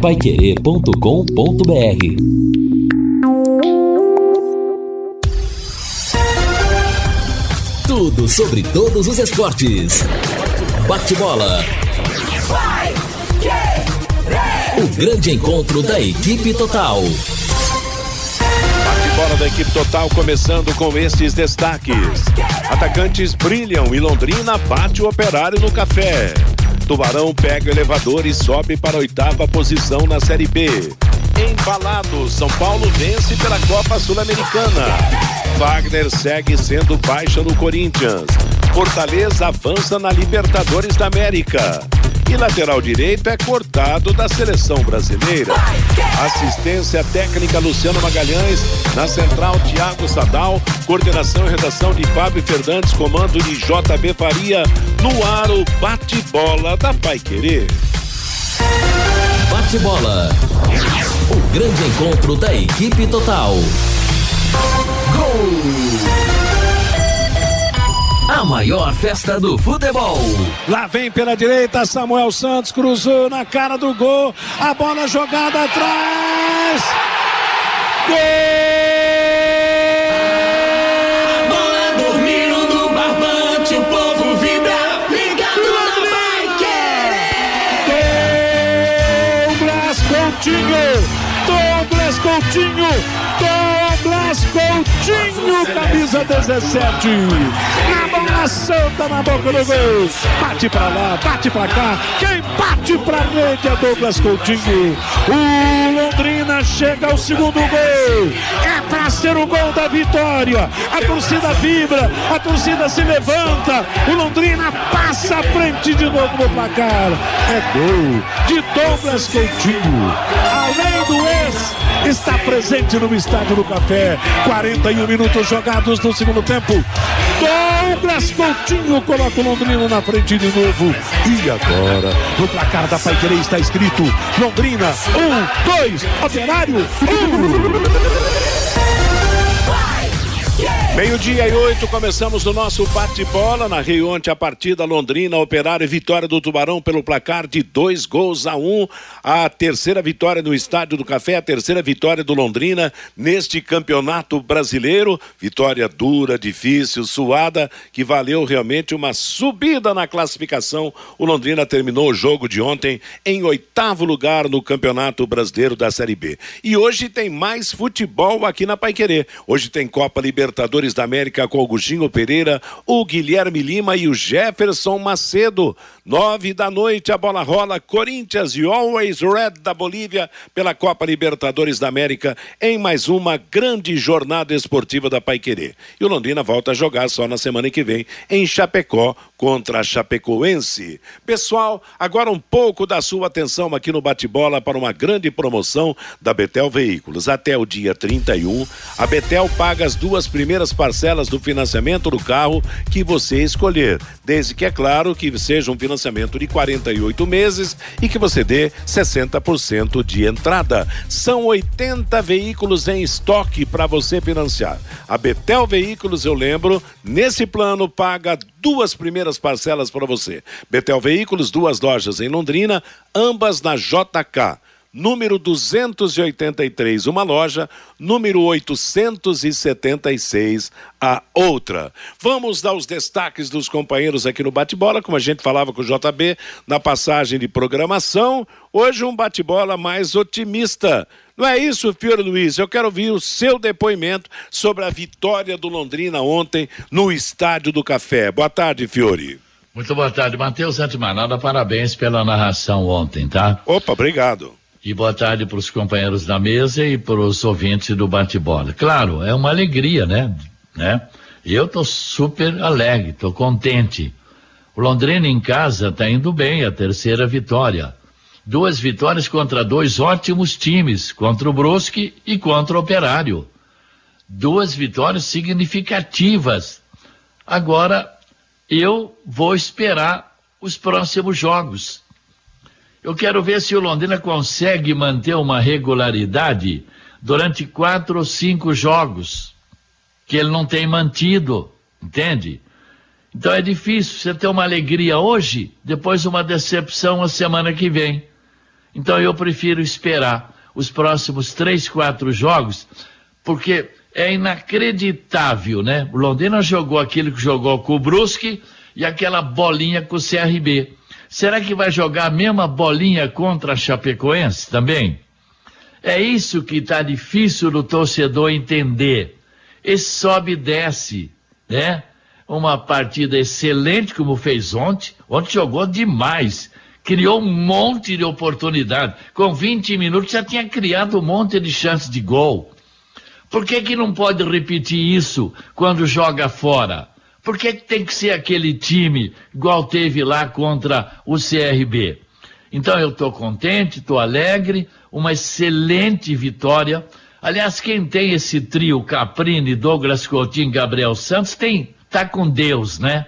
paiquerê.com.br Tudo sobre todos os esportes. Bate-bola. O grande encontro da equipe total. Bate-bola da equipe total começando com estes destaques. Atacantes brilham e Londrina bate o operário no café. Tubarão pega o elevador e sobe para a oitava posição na Série B. Embalado, São Paulo vence pela Copa Sul-Americana. Wagner segue sendo baixa no Corinthians. Fortaleza avança na Libertadores da América. E lateral direito é cortado da seleção brasileira. Assistência técnica Luciano Magalhães. Na central, Thiago Sadal. Coordenação e redação de Fábio Fernandes. Comando de JB Faria. No ar, o bate-bola da Pai Querer. Bate-bola. O grande encontro da equipe total. Gol! A maior festa do futebol. Lá vem pela direita, Samuel Santos cruzou na cara do gol. A bola jogada atrás. Gol! Bola dormindo no barbante, o povo vibra, ligado na Douglas Coutinho! Douglas Coutinho! Coutinho, camisa 17. Na bola santa na boca do gol. Bate pra lá, bate pra cá. Quem bate pra rede é Douglas Coutinho. O Londrina chega ao segundo gol. É pra ser o gol da vitória. A torcida vibra, a torcida se levanta. O Londrina passa à frente de novo no placar. É gol de Douglas Coutinho. Além do ex, está presente no estádio do Café. 41 minutos jogados no segundo tempo. Douglas Coutinho coloca o Londrina na frente de novo. E agora, no placar da Paiquerê está escrito: Londrina, um, dois, Operário, um. Meio-dia e oito, começamos o nosso bate-bola. Na Rio ontem a partida Londrina, Operário e vitória do Tubarão pelo placar de dois gols a um. A terceira vitória no Estádio do Café, a terceira vitória do Londrina neste campeonato brasileiro. Vitória dura, difícil, suada, que valeu realmente uma subida na classificação. O Londrina terminou o jogo de ontem em oitavo lugar no Campeonato Brasileiro da Série B. E hoje tem mais futebol aqui na Paiquerê. Hoje tem Copa Libertadores da América com Augustinho Pereira, o Guilherme Lima e o Jefferson Macedo. Nove da noite, a bola rola. Corinthians e Always Red da Bolívia pela Copa Libertadores da América em mais uma grande jornada esportiva da Paiquerê. E o Londrina volta a jogar só na semana que vem em Chapecó contra a Chapecoense. Pessoal, agora um pouco da sua atenção aqui no bate-bola para uma grande promoção da Betel Veículos. Até o dia 31, a Betel paga as duas primeiras parcelas do financiamento do carro que você escolher, desde que é claro que seja um financiamento de 48 meses e que você dê 60% de entrada. São 80 veículos em estoque para você financiar. A Betel Veículos, eu lembro, nesse plano paga duas primeiras parcelas para você. Betel Veículos, duas lojas em Londrina, ambas na JK número 283 uma loja, número 876 a outra. Vamos dar os destaques dos companheiros aqui no bate-bola, como a gente falava com o JB na passagem de programação. Hoje um bate-bola mais otimista. Não é isso, Fiore Luiz? Eu quero ouvir o seu depoimento sobre a vitória do Londrina ontem no Estádio do Café. Boa tarde, Fiore. Muito boa tarde, Matheus. Antes de mais nada, parabéns pela narração ontem, tá? Opa, obrigado. E boa tarde para os companheiros da mesa e para os ouvintes do bate-bola. Claro, é uma alegria, né? né? Eu tô super alegre, tô contente. O Londrina em casa tá indo bem, a terceira vitória. Duas vitórias contra dois ótimos times, contra o Brusque e contra o Operário. Duas vitórias significativas. Agora, eu vou esperar os próximos jogos. Eu quero ver se o Londrina consegue manter uma regularidade durante quatro ou cinco jogos que ele não tem mantido, entende? Então é difícil você ter uma alegria hoje, depois uma decepção a semana que vem. Então eu prefiro esperar os próximos três, quatro jogos, porque é inacreditável, né? O Londrina jogou aquilo que jogou com o Brusque e aquela bolinha com o CRB. Será que vai jogar a mesma bolinha contra a Chapecoense também? É isso que está difícil do torcedor entender. Esse sobe e desce, né? Uma partida excelente como fez ontem. Ontem jogou demais. Criou um monte de oportunidade. Com 20 minutos já tinha criado um monte de chances de gol. Por que, que não pode repetir isso quando joga fora? Por que, que tem que ser aquele time igual teve lá contra o CRB? Então eu estou contente, estou alegre, uma excelente vitória. Aliás, quem tem esse trio Caprini, Douglas Coutinho, Gabriel Santos, tem tá com Deus, né?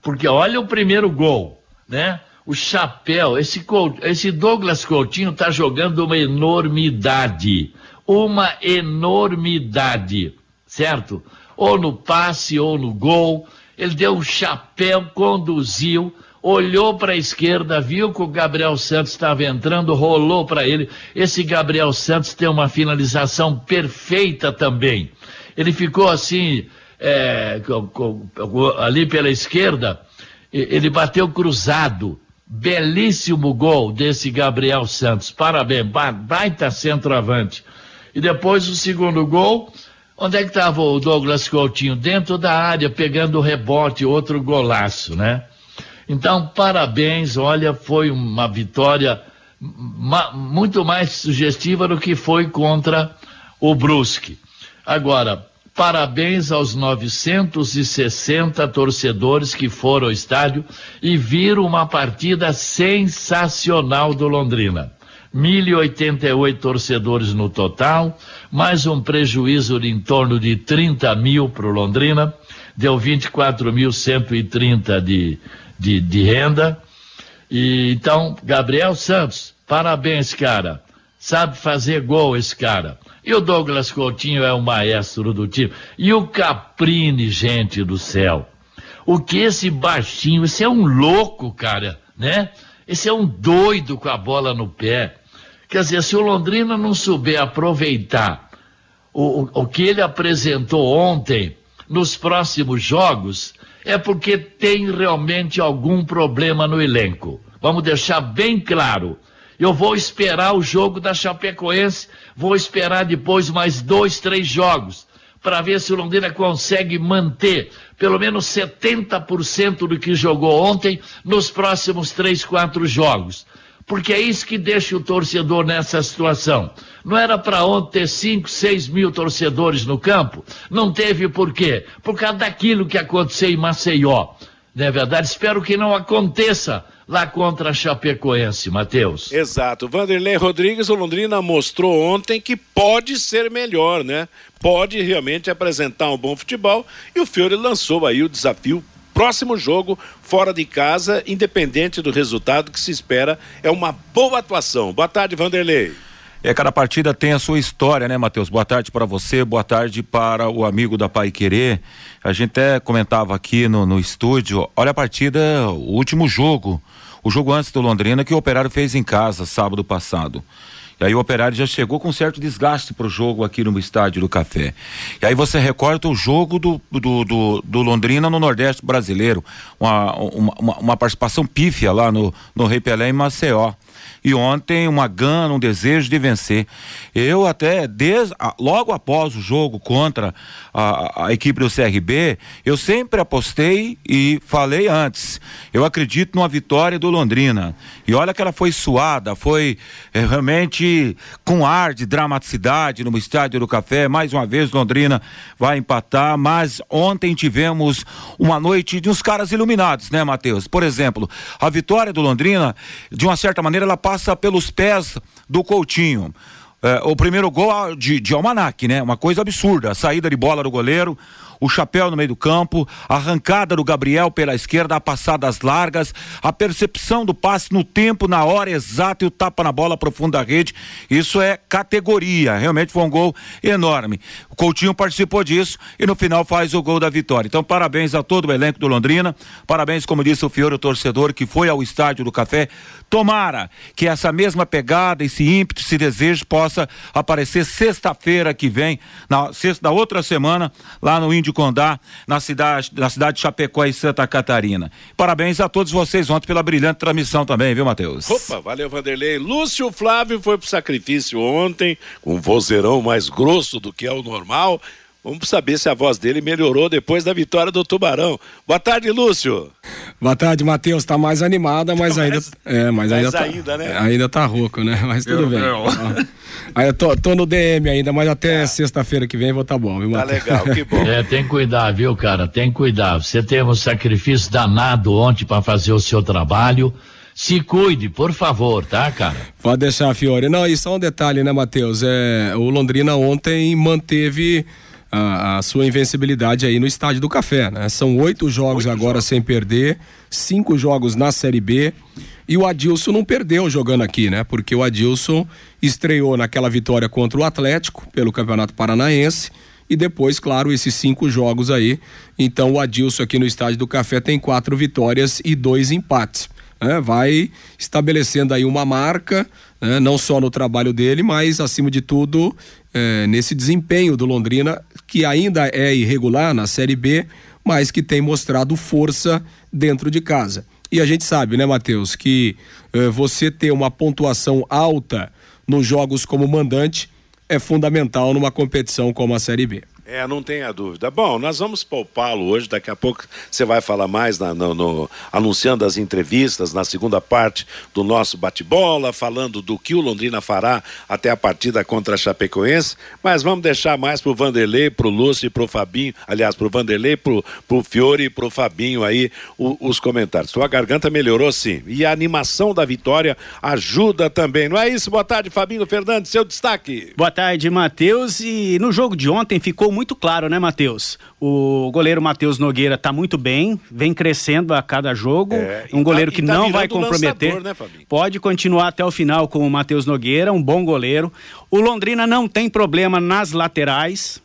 Porque olha o primeiro gol, né? O chapéu, esse, esse Douglas Coutinho está jogando uma enormidade uma enormidade, certo? Ou no passe ou no gol, ele deu um chapéu, conduziu, olhou para a esquerda, viu que o Gabriel Santos estava entrando, rolou para ele. Esse Gabriel Santos tem uma finalização perfeita também. Ele ficou assim, é, ali pela esquerda, ele bateu cruzado. Belíssimo gol desse Gabriel Santos. Parabéns, baita centroavante. E depois o segundo gol, onde é que estava o Douglas Coutinho? Dentro da área, pegando o rebote, outro golaço, né? Então, parabéns, olha, foi uma vitória ma muito mais sugestiva do que foi contra o Brusque. Agora, parabéns aos 960 torcedores que foram ao estádio e viram uma partida sensacional do Londrina. 1.088 torcedores no total, mais um prejuízo de em torno de 30 mil para o Londrina, deu 24.130 de, de, de renda. E então, Gabriel Santos, parabéns, cara. Sabe fazer gol esse cara. E o Douglas Coutinho é o maestro do time. E o Caprini, gente do céu. O que esse baixinho, esse é um louco, cara, né? Esse é um doido com a bola no pé. Quer dizer, se o Londrina não souber aproveitar o, o, o que ele apresentou ontem nos próximos jogos, é porque tem realmente algum problema no elenco. Vamos deixar bem claro. Eu vou esperar o jogo da Chapecoense, vou esperar depois mais dois, três jogos, para ver se o Londrina consegue manter pelo menos 70% do que jogou ontem nos próximos três, quatro jogos porque é isso que deixa o torcedor nessa situação. Não era para ontem ter 5, 6 mil torcedores no campo? Não teve por quê? Por causa daquilo que aconteceu em Maceió. Não é verdade? Espero que não aconteça lá contra a Chapecoense, Matheus. Exato. Vanderlei Rodrigues, o Londrina mostrou ontem que pode ser melhor, né? Pode realmente apresentar um bom futebol e o Fiore lançou aí o desafio próximo jogo, fora de casa, independente do resultado que se espera, é uma boa atuação. Boa tarde, Vanderlei. É, cada partida tem a sua história, né, Matheus? Boa tarde para você, boa tarde para o amigo da Pai Querer. A gente até comentava aqui no, no estúdio, olha a partida, o último jogo, o jogo antes do Londrina que o Operário fez em casa sábado passado. E aí o Operário já chegou com certo desgaste para o jogo aqui no estádio do Café. E aí você recorta o jogo do, do, do, do Londrina no Nordeste brasileiro, uma, uma, uma participação pífia lá no, no Rei Pelé em Maceió e ontem uma gana, um desejo de vencer. Eu até, desde, logo após o jogo contra a, a, equipe do CRB, eu sempre apostei e falei antes. Eu acredito numa vitória do Londrina. E olha que ela foi suada, foi é, realmente com ar de dramaticidade no estádio do Café. Mais uma vez, Londrina vai empatar, mas ontem tivemos uma noite de uns caras iluminados, né, Matheus? Por exemplo, a vitória do Londrina, de uma certa maneira, ela passa pelos pés do Coutinho. É, o primeiro gol de, de Almanac, né? Uma coisa absurda. A saída de bola do goleiro. O chapéu no meio do campo, a arrancada do Gabriel pela esquerda, a passadas largas, a percepção do passe no tempo, na hora exata e o tapa na bola profunda da rede. Isso é categoria. Realmente foi um gol enorme. O Coutinho participou disso e no final faz o gol da vitória. Então, parabéns a todo o elenco do Londrina. Parabéns, como disse o Fiore, o torcedor que foi ao estádio do Café. Tomara que essa mesma pegada, esse ímpeto, esse desejo possa aparecer sexta-feira que vem, na sexta da outra semana, lá no Índio Condá, na cidade, na cidade de Chapecó e Santa Catarina. Parabéns a todos vocês ontem pela brilhante transmissão também, viu, Matheus? Opa, valeu, Vanderlei. Lúcio Flávio foi pro sacrifício ontem, com um vozeirão mais grosso do que é o normal. Vamos saber se a voz dele melhorou depois da vitória do Tubarão. Boa tarde, Lúcio. Boa tarde, Matheus. Tá mais animada, mas Tá ainda. mais- é, mas ainda, tá, ainda, né? é, ainda tá rouco, né? Mas tudo Eu bem. Ó. Aí eu tô, tô no DM ainda, mas até sexta-feira que vem vou tá bom, viu, Tá Matheus? legal, que bom. É, tem que cuidar, viu, cara? Tem que cuidar. Você teve um sacrifício danado ontem para fazer o seu trabalho. Se cuide, por favor, tá, cara? Pode deixar, Fiore. Não, e só um detalhe, né, Matheus? É, o Londrina ontem manteve a, a sua invencibilidade aí no Estádio do Café, né? São oito jogos agora sem perder, cinco jogos na Série B. E o Adilson não perdeu jogando aqui, né? Porque o Adilson estreou naquela vitória contra o Atlético pelo Campeonato Paranaense. E depois, claro, esses cinco jogos aí. Então o Adilson aqui no Estádio do Café tem quatro vitórias e dois empates né, vai estabelecendo aí uma marca, né, não só no trabalho dele, mas acima de tudo eh, nesse desempenho do Londrina, que ainda é irregular na Série B, mas que tem mostrado força dentro de casa. E a gente sabe, né, Matheus, que eh, você ter uma pontuação alta nos jogos como mandante é fundamental numa competição como a Série B. É, não tenha dúvida. Bom, nós vamos poupá-lo hoje, daqui a pouco você vai falar mais na- no, no- anunciando as entrevistas na segunda parte do nosso bate-bola, falando do que o Londrina fará até a partida contra a Chapecoense, mas vamos deixar mais pro Vanderlei, pro Lúcio e pro Fabinho, aliás, pro Vanderlei, pro, pro Fiore e pro Fabinho aí, o- os comentários. Sua garganta melhorou sim, e a animação da vitória ajuda também, não é isso? Boa tarde, Fabinho Fernandes, seu destaque. Boa tarde, Matheus. E no jogo de ontem ficou muito claro, né, Matheus? O goleiro Matheus Nogueira tá muito bem, vem crescendo a cada jogo. É, um goleiro tá- que tá não vai comprometer. lançador, né? Pode continuar até o final com o Matheus Nogueira, um bom goleiro. O Londrina não tem problema nas laterais.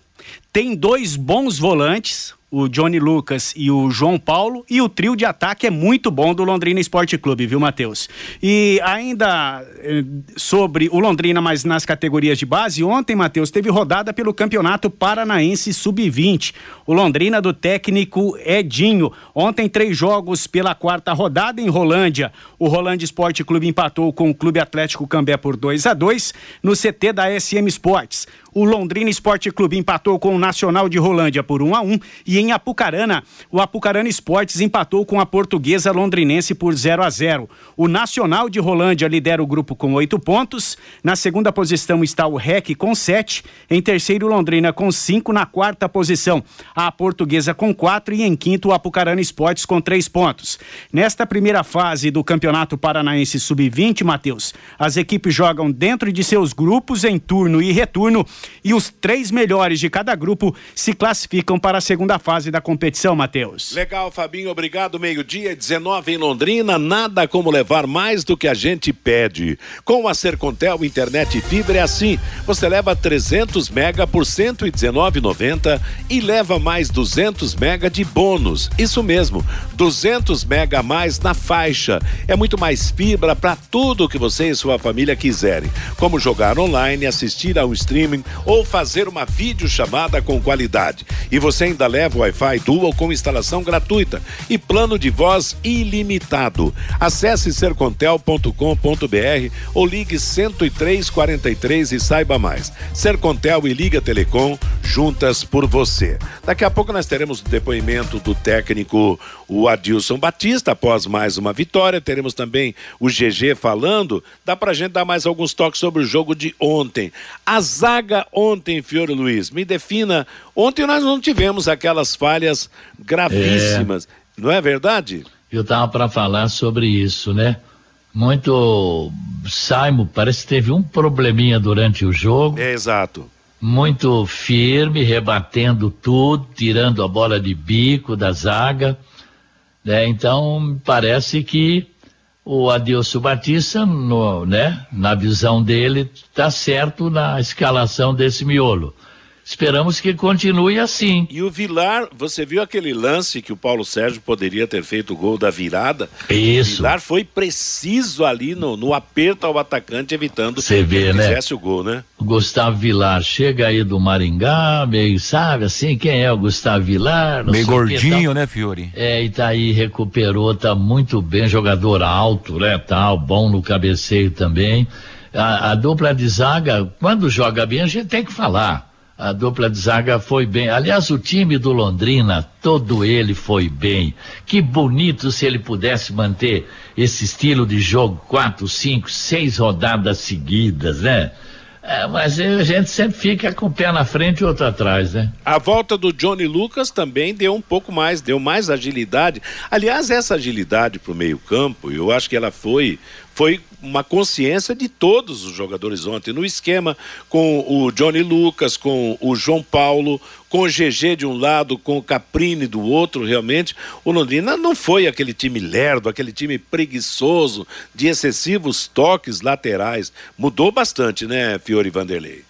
Tem dois bons volantes, o Johnny Lucas e o João Paulo, e o trio de ataque é muito bom do Londrina Esporte Clube, viu, Matheus? E ainda eh, sobre o Londrina, mas nas categorias de base, ontem, Matheus, teve rodada pelo Campeonato Paranaense Sub-20. O Londrina do técnico Edinho. Ontem, três jogos pela quarta rodada em Rolândia. O Rolândia Esporte Clube empatou com o Clube Atlético Cambé por 2 a 2 no CT da SM Sports. O Londrina Esporte Clube empatou com o Nacional de Rolândia por 1 a 1 e em Apucarana, o Apucarana Esportes empatou com a Portuguesa Londrinense por 0 a 0. O Nacional de Rolândia lidera o grupo com oito pontos. Na segunda posição está o REC com sete. Em terceiro, Londrina com cinco. Na quarta posição, a Portuguesa com quatro. E em quinto, o Apucarana Esportes com três pontos. Nesta primeira fase do Campeonato Paranaense Sub-20, Matheus, as equipes jogam dentro de seus grupos em turno e retorno. E os três melhores de cada grupo se classificam para a segunda fase da competição, Matheus. Legal, Fabinho, obrigado. Meio-dia, 19 em Londrina. Nada como levar mais do que a gente pede. Com a Sercontel Internet e Fibra é assim. Você leva 300 mega por 119,90 e leva mais 200 mega de bônus. Isso mesmo, 200 mega a mais na faixa. É muito mais fibra para tudo que você e sua família quiserem. Como jogar online, assistir ao streaming ou fazer uma videochamada com qualidade. E você ainda leva o Wi-Fi Dual com instalação gratuita e plano de voz ilimitado. Acesse sercontel.com.br ou ligue 10343 e saiba mais. Sercontel e Liga Telecom juntas por você. Daqui a pouco nós teremos o depoimento do técnico o Adilson Batista após mais uma vitória. Teremos também o GG falando. Dá pra gente dar mais alguns toques sobre o jogo de ontem. A zaga ontem, Fiore Luiz, me defina. Ontem nós não tivemos aquelas falhas gravíssimas, não é verdade? Eu tava para falar sobre isso, né? Muito. Simon, parece que teve um probleminha durante o jogo, É exato. muito firme, rebatendo tudo, tirando a bola de bico da zaga. Né? Então, parece que o Adilson Batista, no, né, na visão dele, está certo na escalação desse miolo. Esperamos que continue assim. E o Vilar, você viu aquele lance que o Paulo Sérgio poderia ter feito o gol da virada? Isso. O Vilar foi preciso ali no, no aperto ao atacante, evitando Você que vê, ele né? fizesse o gol, né? O Gustavo Vilar chega aí do Maringá, meio, sabe assim, quem é o Gustavo Vilar? Não Meio gordinho, tal. né, Fiore? É, e tá aí, recuperou, tá muito bem, jogador alto, né, tal, bom no cabeceio também. A, a dupla de zaga, quando joga bem, a gente tem que falar. A dupla de zaga foi bem. Aliás, o time do Londrina, todo ele foi bem. Que bonito se ele pudesse manter esse estilo de jogo, quatro, cinco, seis rodadas seguidas, né? É, mas a gente sempre fica com o pé na frente e outro atrás, né? A volta do Johnny Lucas também deu um pouco mais, deu mais agilidade. Aliás, essa agilidade para o meio-campo, eu acho que ela foi foi uma consciência de todos os jogadores ontem no esquema com o Johnny Lucas, com o João Paulo, com o GG de um lado, com o Caprini do outro, realmente. O Londrina não foi aquele time lerdo, aquele time preguiçoso, de excessivos toques laterais. Mudou bastante, né, Fiore Vanderlei?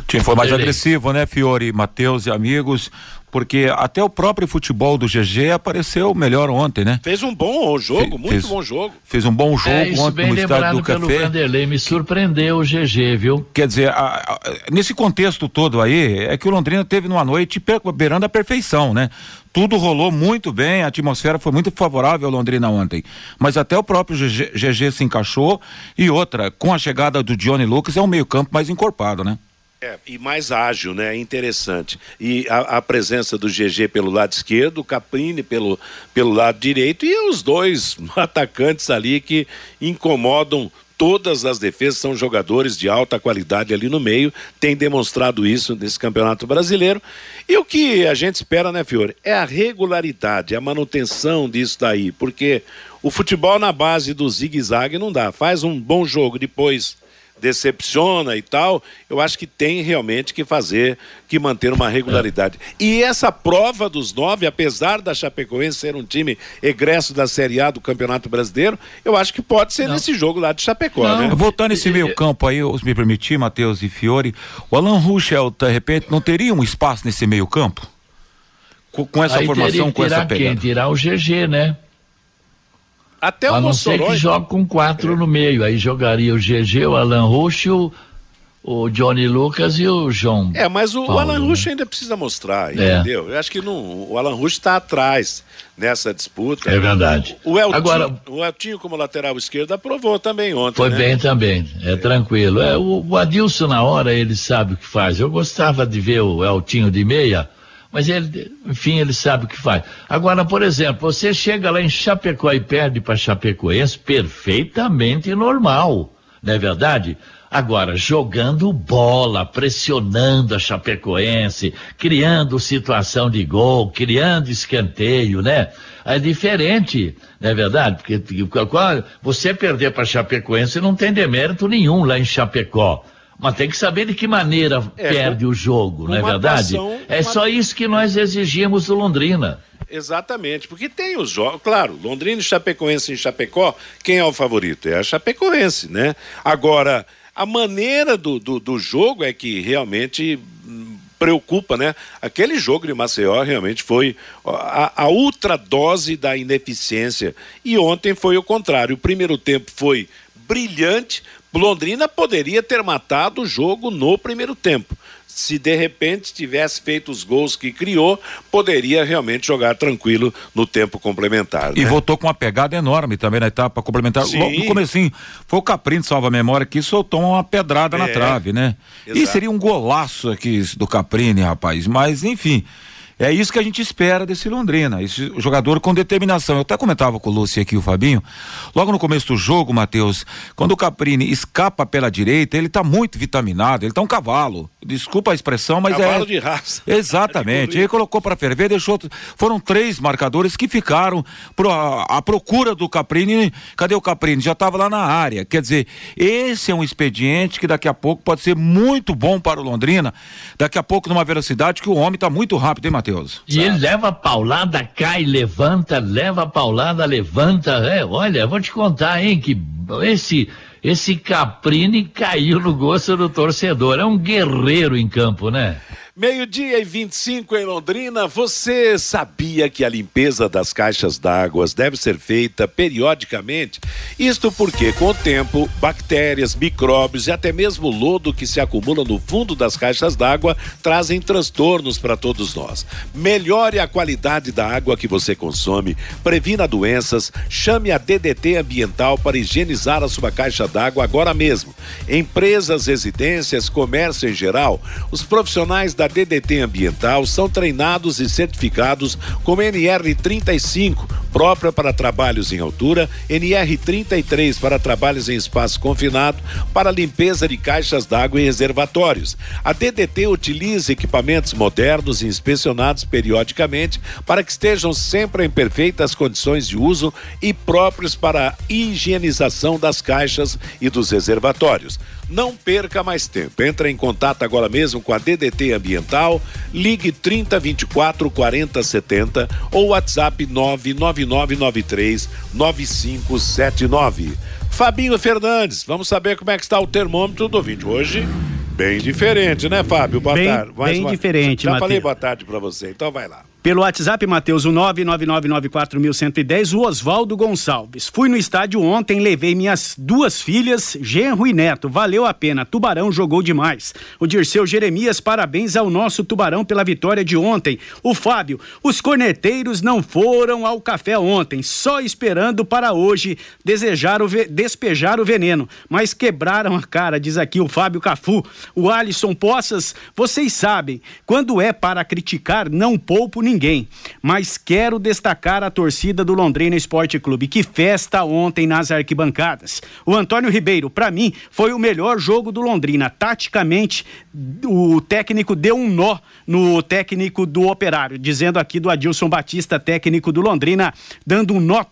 O time foi mais agressivo, né, Fiore, Matheus e amigos, porque até o próprio futebol do GG apareceu melhor ontem, né? Fez um bom jogo, Fe- muito fez- bom jogo. Fez um bom jogo é, isso ontem bem no estádio do pelo Café. Vanderlei, me surpreendeu o GG, viu? Quer dizer, a- a- nesse contexto todo aí, é que o Londrina teve numa noite beirando a perfeição, né? Tudo rolou muito bem, a atmosfera foi muito favorável ao Londrina ontem. Mas até o próprio GG, GG se encaixou. E outra, com a chegada do Johnny Lucas, é um meio-campo mais encorpado, né? É, e mais ágil, né? Interessante. E a, a presença do GG pelo lado esquerdo, o Caprini pelo, pelo lado direito e os dois atacantes ali que incomodam todas as defesas, são jogadores de alta qualidade ali no meio, tem demonstrado isso nesse Campeonato Brasileiro. E o que a gente espera, né, Fiore? É a regularidade, a manutenção disso daí, porque o futebol na base do zigue-zague não dá. Faz um bom jogo, depois decepciona e tal, eu acho que tem realmente que fazer, que manter uma regularidade. E essa prova dos nove, apesar da Chapecoense ser um time egresso da Série A do Campeonato Brasileiro, eu acho que pode ser nesse jogo lá de Chapecó, Não. né? Voltando esse meio campo aí, se me permitir, Matheus e Fiore, o Alan Ruschel, de repente, não teria um espaço nesse meio campo? Com, com essa Aí teria formação, que com essa tirar quem? pegada? Tirar o GG, né? Até o a não ser Mossoró. que jogue com quatro no meio. Aí jogaria o GG, o Alan Ruschel, o Johnny Lucas e o João. É, mas o, o Paulo, Alan né? Rush ainda precisa mostrar, É. entendeu? Eu acho que não, o Alan Rush está atrás nessa disputa. É verdade. O Eltinho, Agora, o Eltinho como lateral esquerdo aprovou também ontem, Foi né? bem também, é tranquilo. É, o, o Adilson, na hora, ele sabe o que faz. Eu gostava de ver o Eltinho de meia, mas ele, enfim, ele sabe o que faz. Agora, por exemplo, você chega lá em Chapecó e perde para Chapecoense, perfeitamente normal, não é verdade? Agora, jogando bola, pressionando a Chapecoense, criando situação de gol, criando escanteio, né? É diferente, não é verdade? Porque você perder para Chapecoense não tem demérito nenhum lá em Chapecó. Mas tem que saber de que maneira É, perde o jogo, não é verdade? atuação- é uma- só isso que nós exigimos do Londrina. Exatamente, porque tem os jogos, claro, Londrina e Chapecoense em Chapecó, quem é o favorito? É a Chapecoense, né? Agora, a maneira do, do, do jogo é que realmente hum, preocupa, né? Aquele jogo de Maceió realmente foi a, a ultra dose da ineficiência. E ontem foi o contrário. O primeiro tempo foi brilhante. Londrina poderia ter matado o jogo no primeiro tempo. Se de repente tivesse feito os gols que criou, poderia realmente jogar tranquilo no tempo complementar. E né? voltou com uma pegada enorme também na etapa complementar. Sim. Logo no comecinho, foi o Caprini, salva a memória, que soltou uma pedrada na É, trave, né? E exato. seria um golaço aqui do Caprini, rapaz. Mas, enfim, É isso que a gente espera desse Londrina, esse jogador com determinação. Eu até comentava com o Lúcio aqui, o Fabinho, logo no começo do jogo, Matheus, quando o Caprini escapa pela direita, ele tá muito vitaminado, ele tá um cavalo. Desculpa a expressão, mas Cavalo é. de raça. Exatamente. Ele colocou para ferver, deixou. Foram três marcadores que ficaram pro, a, a procura do Caprini. Cadê o Caprini? Já estava lá na área. Quer dizer, esse é um expediente que daqui a pouco pode ser muito bom para o Londrina. Daqui a pouco, numa velocidade que o homem está muito rápido, hein, Matheus? E ele leva a paulada, cai, levanta, leva a paulada, levanta. É, olha, vou te contar, hein, que esse esse Caprini caiu no gosto do torcedor. É um guerreiro em campo, né? Meio-dia e 25 em Londrina. Você sabia que a limpeza das caixas d'água deve ser feita periodicamente? Isto porque, com o tempo, bactérias, micróbios e até mesmo lodo que se acumula no fundo das caixas d'água trazem transtornos para todos nós. Melhore a qualidade da água que você consome, previna doenças, chame a DDT Ambiental para higienizar a sua caixa d'água agora mesmo. Empresas, residências, comércio em geral, os profissionais da DDT Ambiental são treinados e certificados com NR35, própria para trabalhos em altura, NR33 para trabalhos em espaço confinado, para limpeza de caixas d'água e reservatórios. A DDT utiliza equipamentos modernos e inspecionados periodicamente para que estejam sempre em perfeitas condições de uso e próprios para a higienização das caixas e dos reservatórios. Não perca mais tempo. Entre em contato agora mesmo com a DDT Ambiental, ligue 30 24 40 70 ou WhatsApp 99993 9579. Fabinho Fernandes, vamos saber como é que está o termômetro do vídeo hoje. Bem diferente, né, Fábio? Boa Bem- tarde. bem diferente, Já falei Matheus. boa tarde para você, então vai lá. Pelo WhatsApp, Matheus, o 999941110, o Oswaldo Gonçalves. Fui no estádio ontem, levei minhas duas filhas, genro e neto. Valeu a pena. Tubarão jogou demais. O Dirceu Jeremias, parabéns ao nosso Tubarão pela vitória de ontem. O Fábio, os corneteiros não foram ao café ontem, só esperando para hoje desejar o despejar o veneno, mas quebraram a cara, diz aqui o Fábio Cafu. O Alisson Poças, vocês sabem, quando é para criticar, não poupo ninguém. Mas quero destacar a torcida do Londrina Esporte Clube. Que festa ontem nas arquibancadas. O Antônio Ribeiro, para mim, foi o melhor jogo do Londrina. Taticamente, o técnico deu um nó no técnico do Operário, dizendo aqui do Adilson Batista, técnico do Londrina, dando um nó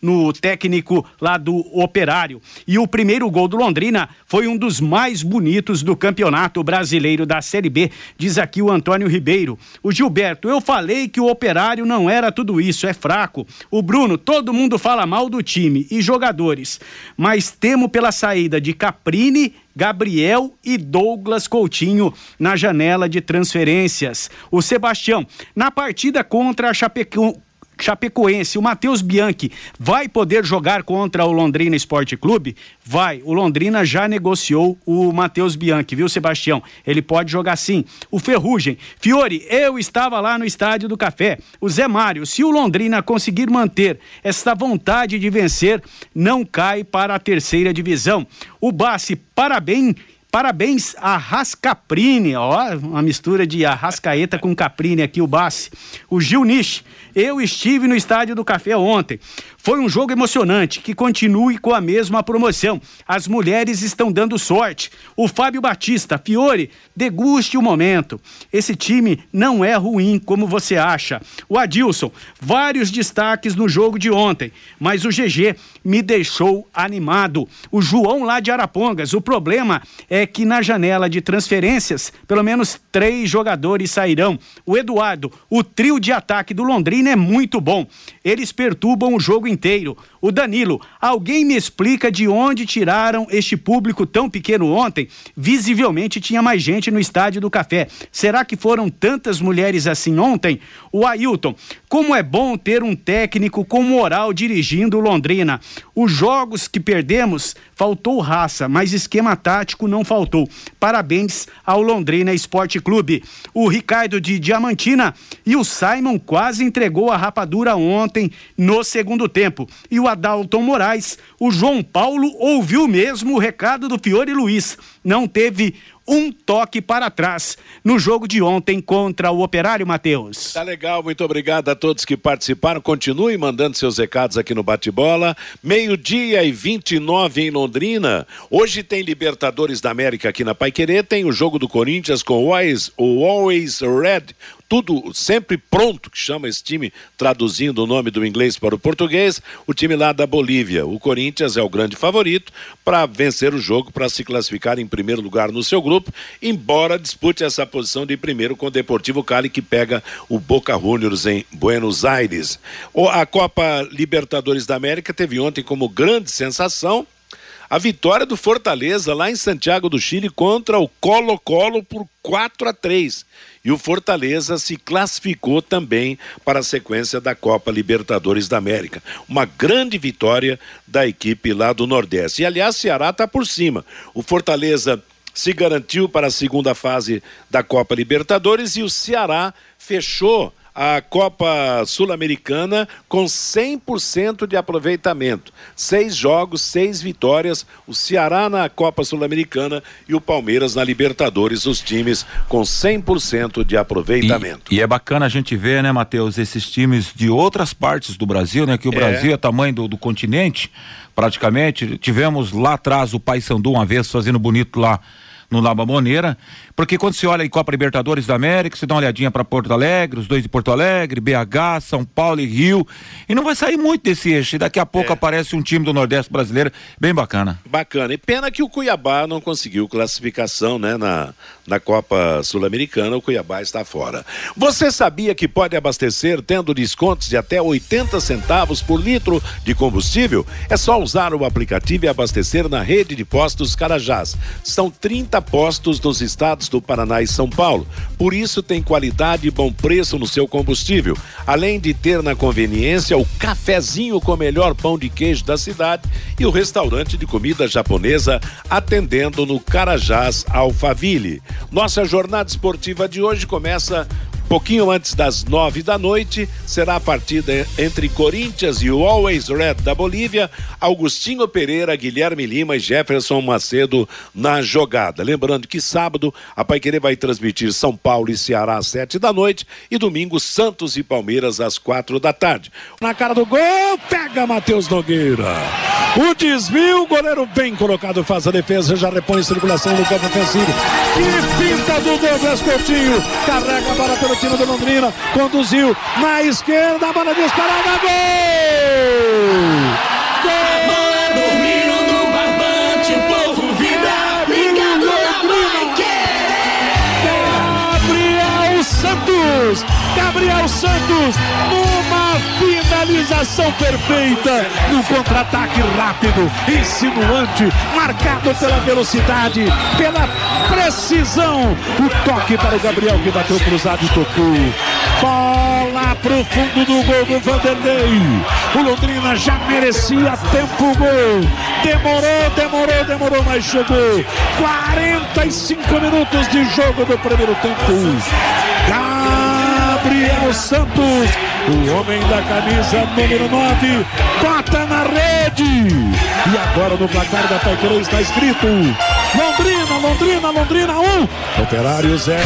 no técnico lá do Operário. E o primeiro gol do Londrina foi um dos mais bonitos do Campeonato Brasileiro da Série B, diz aqui o Antônio Ribeiro. O Gilberto, eu falei que o Operário não era tudo isso, é fraco. O Bruno, todo mundo fala mal do time e jogadores, mas temo pela saída de Caprini, Gabriel e Douglas Coutinho na janela de transferências. O Sebastião, na partida contra a Chapeco... Chapecoense, o Matheus Bianchi vai poder jogar contra o Londrina Esporte Clube? Vai. O Londrina já negociou o Matheus Bianchi, viu, Sebastião? Ele pode jogar sim. O Ferrugem. Fiore, eu estava lá no Estádio do Café. O Zé Mário, se o Londrina conseguir manter essa vontade de vencer, não cai para a terceira divisão. O Bassi, parabéns. Parabéns a Rascaprini, ó, uma mistura de Arrascaeta com Caprini aqui, o Bassi. O Gil Nish, eu estive no Estádio do Café ontem. Foi um jogo emocionante, que continue com a mesma promoção. As mulheres estão dando sorte. O Fábio Batista, Fiore, deguste o momento. Esse time não é ruim como você acha. O Adilson, vários destaques no jogo de ontem, mas o GG me deixou animado. O João lá de Arapongas, o problema é que na janela de transferências, pelo menos três jogadores sairão. O Eduardo, o trio de ataque do Londrina é muito bom. Eles perturbam o jogo inteiro. O Danilo, alguém me explica de onde tiraram este público tão pequeno ontem? Visivelmente tinha mais gente no estádio do Café. Será que foram tantas mulheres assim ontem? O Ailton, como é bom ter um técnico com moral dirigindo Londrina. Os jogos que perdemos, faltou raça, mas esquema tático não faltou. Parabéns ao Londrina Esporte Clube. O Ricardo de Diamantina e o Simon quase entregou a rapadura ontem no segundo tempo. E o Adalton Moraes, o João Paulo ouviu mesmo o recado do Fiore Luiz. Não teve um toque para trás no jogo de ontem contra o Operário Matheus. Tá legal, muito obrigado a todos que participaram. Continue mandando seus recados aqui no Bate-Bola. Meio-dia e 29 em Londrina. Hoje tem Libertadores da América aqui na Paiquerê. Tem o jogo do Corinthians com o Always, o Always Red tudo sempre pronto, que chama esse time, traduzindo o nome do inglês para o português, o time lá da Bolívia. O Corinthians é o grande favorito para vencer o jogo, para se classificar em primeiro lugar no seu grupo, embora dispute essa posição de primeiro com o Deportivo Cali, que pega o Boca Juniors em Buenos Aires. A Copa Libertadores da América teve ontem como grande sensação a vitória do Fortaleza lá em Santiago do Chile contra o Colo-Colo por 4 a 3. E o Fortaleza se classificou também para a sequência da Copa Libertadores da América. Uma grande vitória da equipe lá do Nordeste. E aliás, Ceará está por cima. O Fortaleza se garantiu para a segunda fase da Copa Libertadores e o Ceará fechou a Copa Sul-Americana com 100% de aproveitamento. Seis jogos, seis vitórias. O Ceará na Copa Sul-Americana e o Palmeiras na Libertadores, os times com 100% de aproveitamento. E, e, é bacana a gente ver, né, Matheus, esses times de outras partes do Brasil, né, que o é. Brasil é tamanho do, do continente, praticamente. Tivemos lá atrás o Paysandu uma vez fazendo bonito lá no Laba Moneira, porque quando se olha em Copa Libertadores da América, você dá uma olhadinha para Porto Alegre, os dois de Porto Alegre, BH, São Paulo e Rio, e não vai sair muito desse eixo. E daqui a pouco é. aparece um time do Nordeste brasileiro bem bacana. Bacana. E pena que o Cuiabá não conseguiu classificação, né, na, na Copa Sul-Americana, o Cuiabá está fora. Você sabia que pode abastecer tendo descontos de até 80 centavos por litro de combustível? É só usar o aplicativo e abastecer na rede de postos Carajás. São 30 postos nos estados do Paraná e São Paulo. Por isso tem qualidade e bom preço no seu combustível. Além de ter na conveniência o cafezinho com o melhor pão de queijo da cidade e o restaurante de comida japonesa atendendo no Carajás Alphaville. Nossa jornada esportiva de hoje começa Pouquinho antes das nove da noite, será a partida entre Corinthians e o Always Red da Bolívia, Augustinho Pereira, Guilherme Lima e Jefferson Macedo na jogada. Lembrando que sábado a Paiquerê vai transmitir São Paulo e Ceará às sete da noite e domingo Santos e Palmeiras às quatro da tarde. Na cara do gol, pega Matheus Nogueira. O desvio, o goleiro bem colocado faz a defesa, já repõe circulação no campo ofensivo. E finta do Douglas Coutinho, carrega a bola pelo o time do Londrina. Conduziu na esquerda, a bola disparada, gol! No na Gabriel Santos! Gabriel Finalização perfeita, no contra-ataque rápido, insinuante, marcado pela velocidade, pela precisão. O toque para o Gabriel que bateu cruzado e tocou. Bola pro fundo do gol do Vanderlei. O Londrina já merecia tempo gol. Demorou, demorou, demorou, mas chegou. 45 minutos de jogo do primeiro tempo. Gabriel Santos, o homem da camisa número 9, bota na rede. E agora no placar da Paiquerê está escrito: Londrina, Londrina, Londrina 1, um, Operário 0.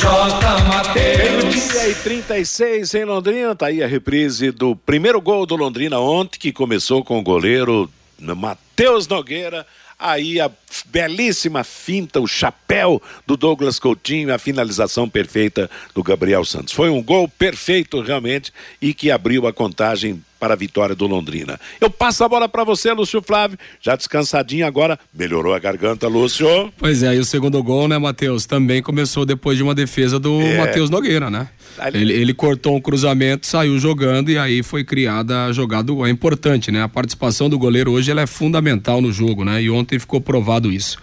J. Mateus. Dia e 36 em Londrina, tá aí a reprise do primeiro gol do Londrina ontem, que começou com o goleiro Matheus Nogueira Aí a belíssima finta, o chapéu do Douglas Coutinho, a finalização perfeita do Gabriel Santos. Foi um gol perfeito realmente e que abriu a contagem para a vitória do Londrina. Eu passo a bola para você, Lúcio Flávio. Já descansadinho agora, melhorou a garganta, Lúcio. Pois é, e o segundo gol, né, Matheus? Também começou depois de uma defesa do é. Matheus Nogueira, né? Ele, ele, cortou um cruzamento, saiu jogando e aí foi criada a jogada. É importante, né? A participação do goleiro hoje ela é fundamental no jogo, né? E ontem ficou provado isso.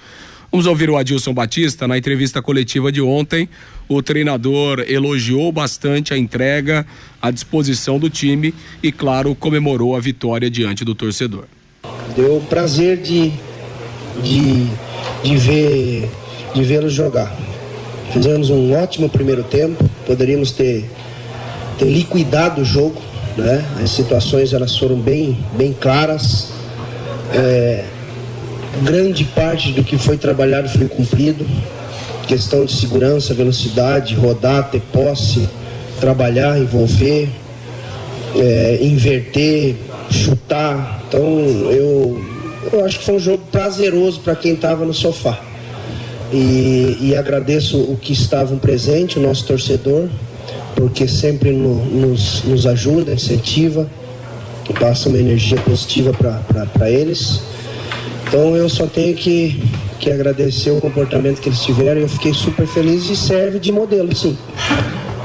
Vamos ouvir o Adilson Batista na entrevista coletiva de ontem. O treinador elogiou bastante a entrega, a disposição do time e, claro, comemorou a vitória diante do torcedor. Deu prazer de, de, de ver de vê-los jogar. Fizemos um ótimo primeiro tempo, poderíamos ter, ter liquidado o jogo, né? As situações elas foram bem, bem claras. É, grande parte do que foi trabalhado foi cumprido. Questão de segurança, velocidade, rodar, ter posse, trabalhar, envolver, é, inverter, chutar. Então eu, eu acho que foi um jogo prazeroso para quem estava no sofá. E, e, agradeço o que estavam presentes, o nosso torcedor, porque sempre no, nos, nos ajuda, incentiva, passa uma energia positiva para eles. Então eu só tenho que, que agradecer o comportamento que eles tiveram. Eu fiquei super feliz e serve de modelo, sim.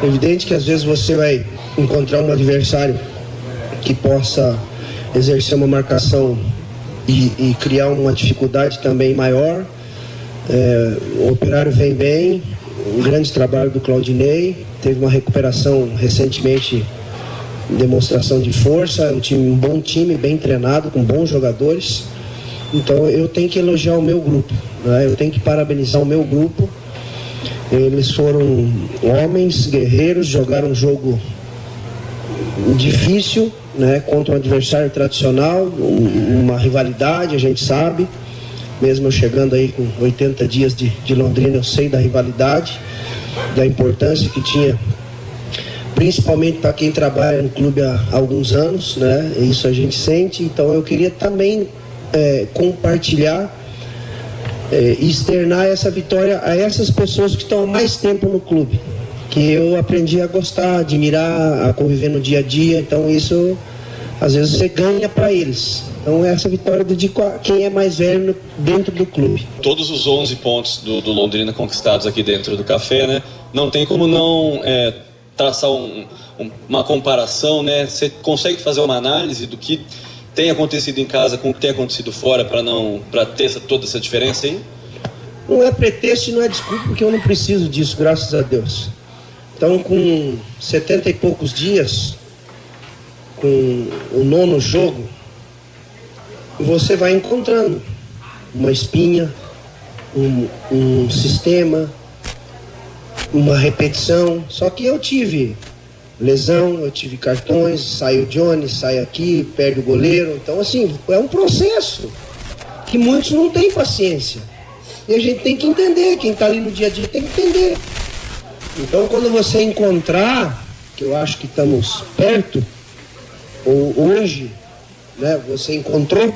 Evidente que às vezes você vai encontrar um adversário que possa exercer uma marcação e, e criar uma dificuldade também maior. É, o operário vem bem, um grande trabalho do Claudinei, teve uma recuperação recentemente, demonstração de força, um, time, um bom time, bem treinado, com bons jogadores. Então eu tenho que elogiar o meu grupo, né? eu tenho que parabenizar o meu grupo. Eles foram homens, guerreiros, jogaram um jogo difícil, né? contra um adversário tradicional, um, uma rivalidade, a gente sabe. Mesmo eu chegando aí com 80 dias de, de Londrina, eu sei da rivalidade, da importância que tinha principalmente para quem trabalha no clube há alguns anos, né? Isso a gente sente. Então eu queria também é, compartilhar é, externar essa vitória a essas pessoas que estão mais tempo no clube, que eu aprendi a gostar, admirar, a conviver no dia a dia. Então isso às vezes você ganha para eles. Então essa vitória dedico a quem é mais velho dentro do clube. Todos os 11 pontos do, do Londrina conquistados aqui dentro do café, né? Não tem como não é, traçar um, um, uma comparação, né? Você consegue fazer uma análise do que tem acontecido em casa com o que tem acontecido fora para não para ter essa, toda essa diferença aí? Não é pretexto e não é desculpa, porque eu não preciso disso, graças a Deus. Então, com setenta e poucos dias, com o nono jogo, você vai encontrando uma espinha, um, um sistema, uma repetição. Só que eu tive lesão, eu tive cartões, sai o Johnny, sai aqui, perde o goleiro. Então, assim, é um processo que muitos não têm paciência. E a gente tem que entender, quem está ali no dia a dia tem que entender. Então, quando você encontrar, que eu acho que estamos perto, ou hoje, né, você encontrou,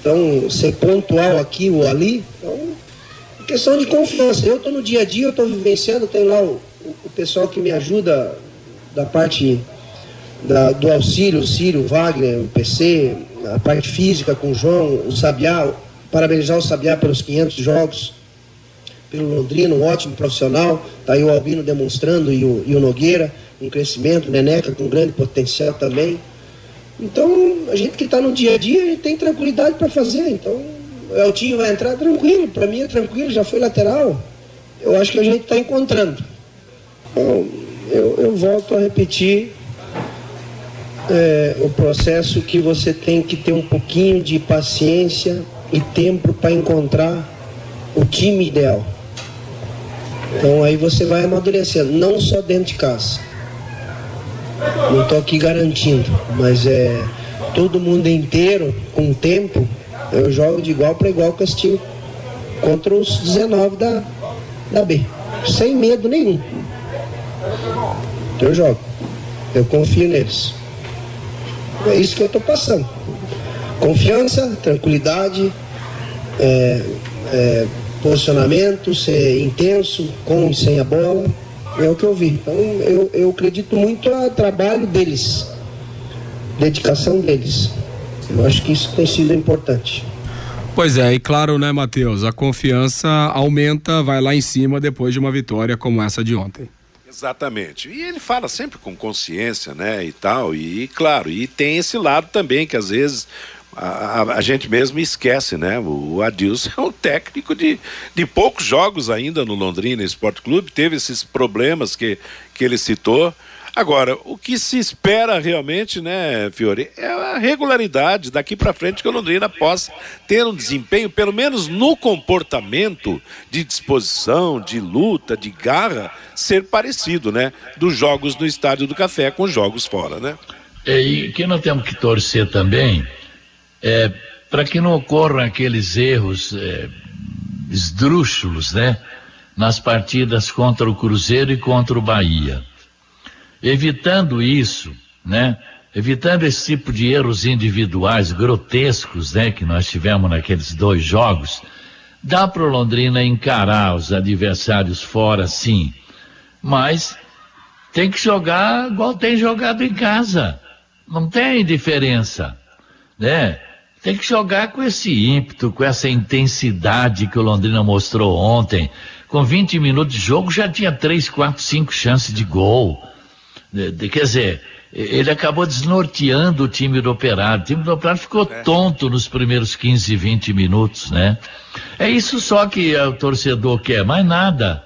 então, ser pontual aqui ou ali, então, questão de confiança. Eu estou no dia a dia, eu estou vivenciando, tem lá o, o pessoal que me ajuda da parte da, do auxílio, o Círio, Wagner, o PC, a parte física com o João, o Sabiá, parabenizar o Sabiá pelos 500 jogos, pelo Londrina, um ótimo profissional, está aí o Albino demonstrando e o, e o Nogueira, um crescimento, o Neneca com grande potencial também. Então, a gente que está no dia a dia, a gente tem tranquilidade para fazer. Então, o Eltinho vai entrar tranquilo, para mim é tranquilo, já foi lateral. Eu acho que a gente está encontrando. Então, eu, eu volto a repetir é, o processo que você tem que ter um pouquinho de paciência e tempo para encontrar o time ideal. Então aí você vai amadurecendo, não só dentro de casa. Não estou aqui garantindo, mas é todo mundo inteiro, com tempo, eu jogo de igual para igual com esse time contra os 19 da, da B. Sem medo nenhum. Eu jogo. Eu confio neles. É isso que eu estou passando. Confiança, tranquilidade, é, é, posicionamento, ser intenso, com e sem a bola. É o que eu vi. Então eu, eu acredito muito no trabalho deles, dedicação deles. Eu acho que isso tem sido importante. Pois é, e claro, né, Matheus? A confiança aumenta, vai lá em cima depois de uma vitória como essa de ontem. Exatamente. E ele fala sempre com consciência, né, e tal, e claro, e tem esse lado também que às vezes a, a, a gente mesmo esquece, né? O Adilson é um técnico de, de poucos jogos ainda no Londrina Esporte Clube, teve esses problemas que, que ele citou, Agora, o que se espera realmente, né, Fiore, é a regularidade daqui para frente que o Londrina possa ter um desempenho, pelo menos no comportamento de disposição, de luta, de garra, ser parecido, né, dos jogos no Estádio do Café com jogos fora, né? É, e que nós temos que torcer também é para que não ocorram aqueles erros é, esdrúxulos, né? Nas partidas contra o Cruzeiro e contra o Bahia. Evitando isso, né? Evitando esse tipo de erros individuais grotescos, né? Que nós tivemos naqueles dois jogos, dá para Londrina encarar os adversários fora, sim. Mas tem que jogar igual tem jogado em casa. Não tem diferença, né? Tem que jogar com esse ímpeto, com essa intensidade que o Londrina mostrou ontem. Com 20 minutos de jogo já tinha 3, 4, 5 chances de gol. Quer dizer, ele acabou desnorteando o time do Operário. O time do Operário ficou é. tonto nos primeiros 15, 20 minutos, né? É isso só que o torcedor quer, mais nada.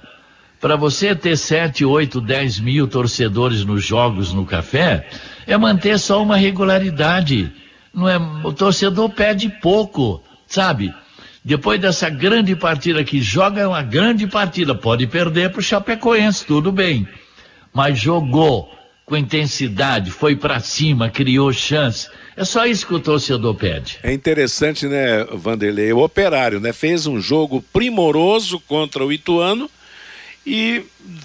Para você ter 7, 8, 10 mil torcedores nos jogos no café, é manter só uma regularidade. Não é, o torcedor pede pouco, sabe? Depois dessa grande partida que joga é uma grande partida, pode perder para o Chapecoense, tudo bem. Mas jogou com intensidade, foi para cima, criou chance. É só isso que o torcedor pede. É interessante, né, Vanderlei? O operário, né? Fez um jogo primoroso contra o Ituano e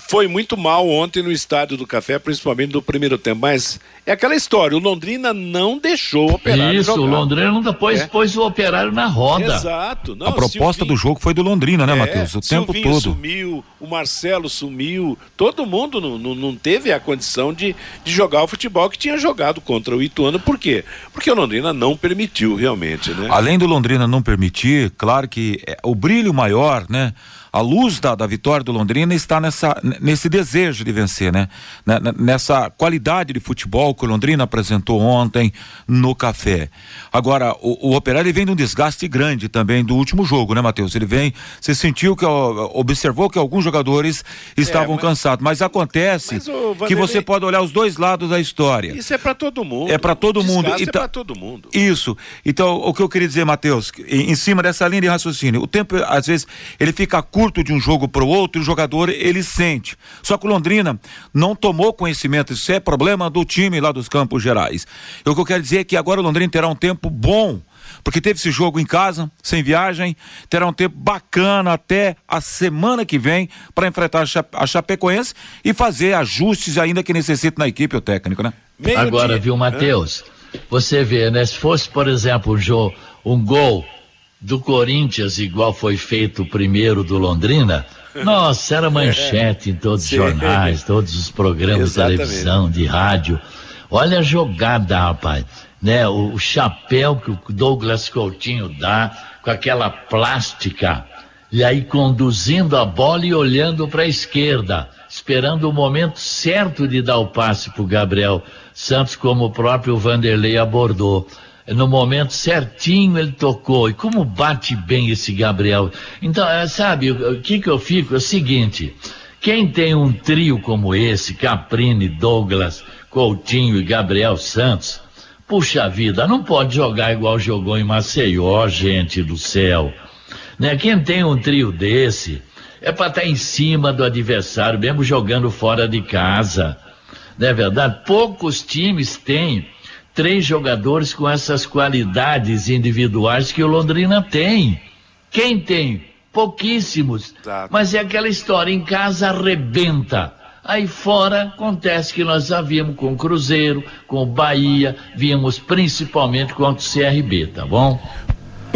foi muito mal ontem no estádio do Café, principalmente no primeiro tempo. Mas é aquela história, o Londrina não deixou o operário. Isso, jogar. o Londrina não pôs, é. pôs o operário na roda. Exato. Não, a proposta Silvinho, do jogo foi do Londrina, né, é, Matheus? O tempo Silvinho todo. sumiu, o Marcelo sumiu, todo mundo não, não, não teve a condição de, de jogar o futebol que tinha jogado contra o Ituano. Por quê? Porque o Londrina não permitiu realmente, né? Além do Londrina não permitir, claro que é, o brilho maior, né? A luz da, da vitória do Londrina está nessa, nesse desejo de vencer, né? Nessa qualidade de futebol que o Londrina apresentou ontem no café. Agora, o, o Operário vem de um desgaste grande também do último jogo, né, Matheus? Ele vem, você sentiu que, observou que alguns jogadores estavam é, mas, cansados, mas acontece mas, Vanderlei, que você pode olhar os dois lados da história. Isso é para todo mundo. É para todo mundo. Então, é para todo mundo. Isso. Então, o que eu queria dizer, Matheus, em, em cima dessa linha de raciocínio, o tempo, às vezes, ele fica curto de um jogo para o outro, o jogador ele sente. Só que o Londrina não tomou conhecimento, isso é problema do time lá dos Campos Gerais. o que eu quero dizer é que agora o Londrina terá um tempo bom porque teve esse jogo em casa, sem viagem, terá um tempo bacana até a semana que vem para enfrentar a Chapecoense e fazer ajustes ainda que necessite na equipe o técnico, né? Meio Agora, dia. viu, Matheus? Você vê, né? Se fosse, por exemplo, um, um gol do Corinthians, igual foi feito o primeiro do Londrina, nossa, era manchete em todos os jornais, todos os programas de televisão, de rádio. Olha a jogada, rapaz. Né? O, o chapéu que o Douglas Coutinho dá, com aquela plástica, e aí conduzindo a bola e olhando para a esquerda, esperando o momento certo de dar o passe para o Gabriel Santos, como o próprio Vanderlei abordou no momento certinho ele tocou. E como bate bem esse Gabriel. Então, é, sabe, o que que eu fico é o seguinte: quem tem um trio como esse, Caprini, Douglas, Coutinho e Gabriel Santos, puxa vida, não pode jogar igual jogou em Maceió, gente do céu. Né? Quem tem um trio desse é para estar tá em cima do adversário, mesmo jogando fora de casa. Não é verdade? Poucos times têm três jogadores com essas qualidades individuais que o Londrina tem. Quem tem? Pouquíssimos. Exato. Mas é aquela história, em casa arrebenta. Aí fora acontece que nós já vimos com o Cruzeiro, com o Bahia, vimos principalmente contra o CRB, tá bom?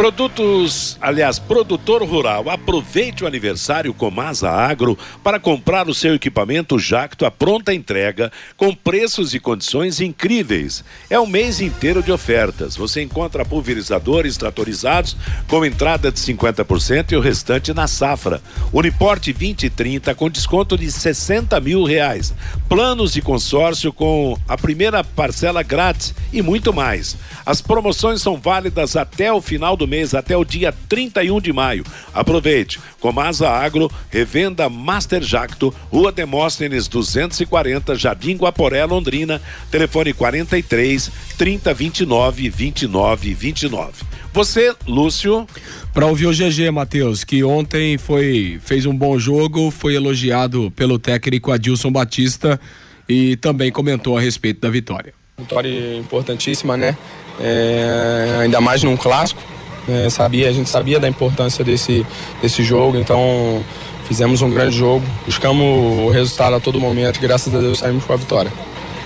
Produtos, aliás, produtor rural, aproveite o aniversário Comasa Agro para comprar o seu equipamento Jacto à pronta entrega com preços e condições incríveis. É um mês inteiro de ofertas. Você encontra pulverizadores tratorizados com entrada de 50% e o restante na safra. Uniporte 20 e 30 com desconto de 60 mil reais. Planos de consórcio com a primeira parcela grátis e muito mais. As promoções são válidas até o final do mês, até o dia 31 de maio. Aproveite. Comasa Agro, revenda Master Jacto, Rua Demóstenes 240, Jardim Guaporé, Londrina. Telefone 43 3029 29 29. Você, Lúcio. Para ouvir o GG, Matheus, que ontem foi fez um bom jogo, foi elogiado pelo técnico Adilson Batista e também comentou a respeito da vitória. Vitória importantíssima, né? É, ainda mais num clássico. Né? sabia, a gente sabia da importância desse, desse jogo, então fizemos um grande jogo, buscamos o resultado a todo momento e graças a Deus saímos com a vitória.